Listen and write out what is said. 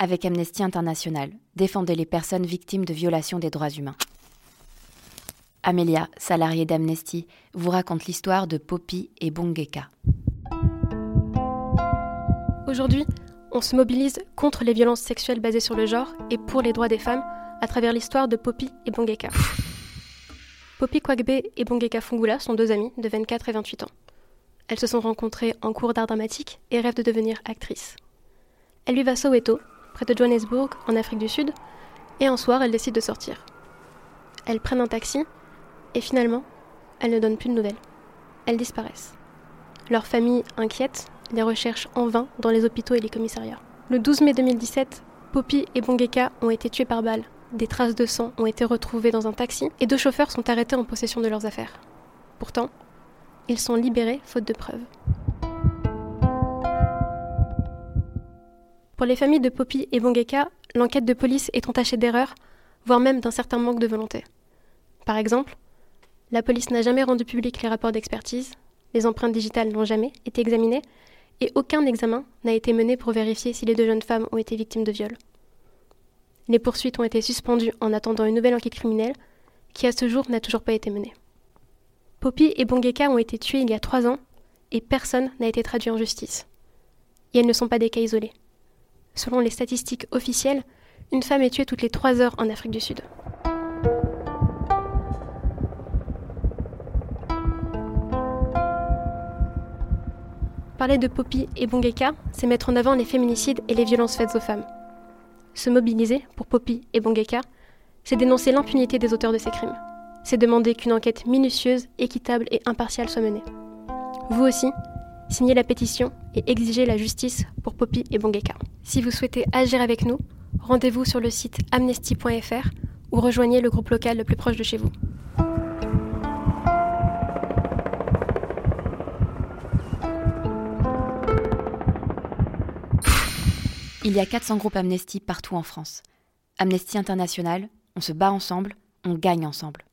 Avec Amnesty International, défendez les personnes victimes de violations des droits humains. Amelia, salariée d'Amnesty, vous raconte l'histoire de Poppy et Bongeka. Aujourd'hui, on se mobilise contre les violences sexuelles basées sur le genre et pour les droits des femmes à travers l'histoire de Poppy et Bongeka. Poppy Kwagbe et Bongeka Fungula sont deux amies de 24 et 28 ans. Elles se sont rencontrées en cours d'art dramatique et rêvent de devenir actrices. Elles vivent à Soweto, près de Johannesburg, en Afrique du Sud, et un soir, elles décident de sortir. Elles prennent un taxi, et finalement, elles ne donnent plus de nouvelles. Elles disparaissent. Leur famille, inquiète, les recherche en vain dans les hôpitaux et les commissariats. Le 12 mai 2017, Poppy et Bongeka ont été tués par balle. Des traces de sang ont été retrouvées dans un taxi et deux chauffeurs sont arrêtés en possession de leurs affaires. Pourtant, ils sont libérés faute de preuves. Pour les familles de Poppy et Bongeka, l'enquête de police est entachée d'erreurs, voire même d'un certain manque de volonté. Par exemple, la police n'a jamais rendu public les rapports d'expertise, les empreintes digitales n'ont jamais été examinées, et aucun examen n'a été mené pour vérifier si les deux jeunes femmes ont été victimes de viol. Les poursuites ont été suspendues en attendant une nouvelle enquête criminelle, qui à ce jour n'a toujours pas été menée. Poppy et Bongeka ont été tués il y a trois ans, et personne n'a été traduit en justice. Et elles ne sont pas des cas isolés. Selon les statistiques officielles, une femme est tuée toutes les trois heures en Afrique du Sud. Parler de Poppy et Bongeka, c'est mettre en avant les féminicides et les violences faites aux femmes. Se mobiliser pour Poppy et Bongeka, c'est dénoncer l'impunité des auteurs de ces crimes. C'est demander qu'une enquête minutieuse, équitable et impartiale soit menée. Vous aussi, signez la pétition et exigez la justice pour Poppy et Bongeka. Si vous souhaitez agir avec nous, rendez-vous sur le site amnesty.fr ou rejoignez le groupe local le plus proche de chez vous. Il y a 400 groupes Amnesty partout en France. Amnesty International, on se bat ensemble, on gagne ensemble.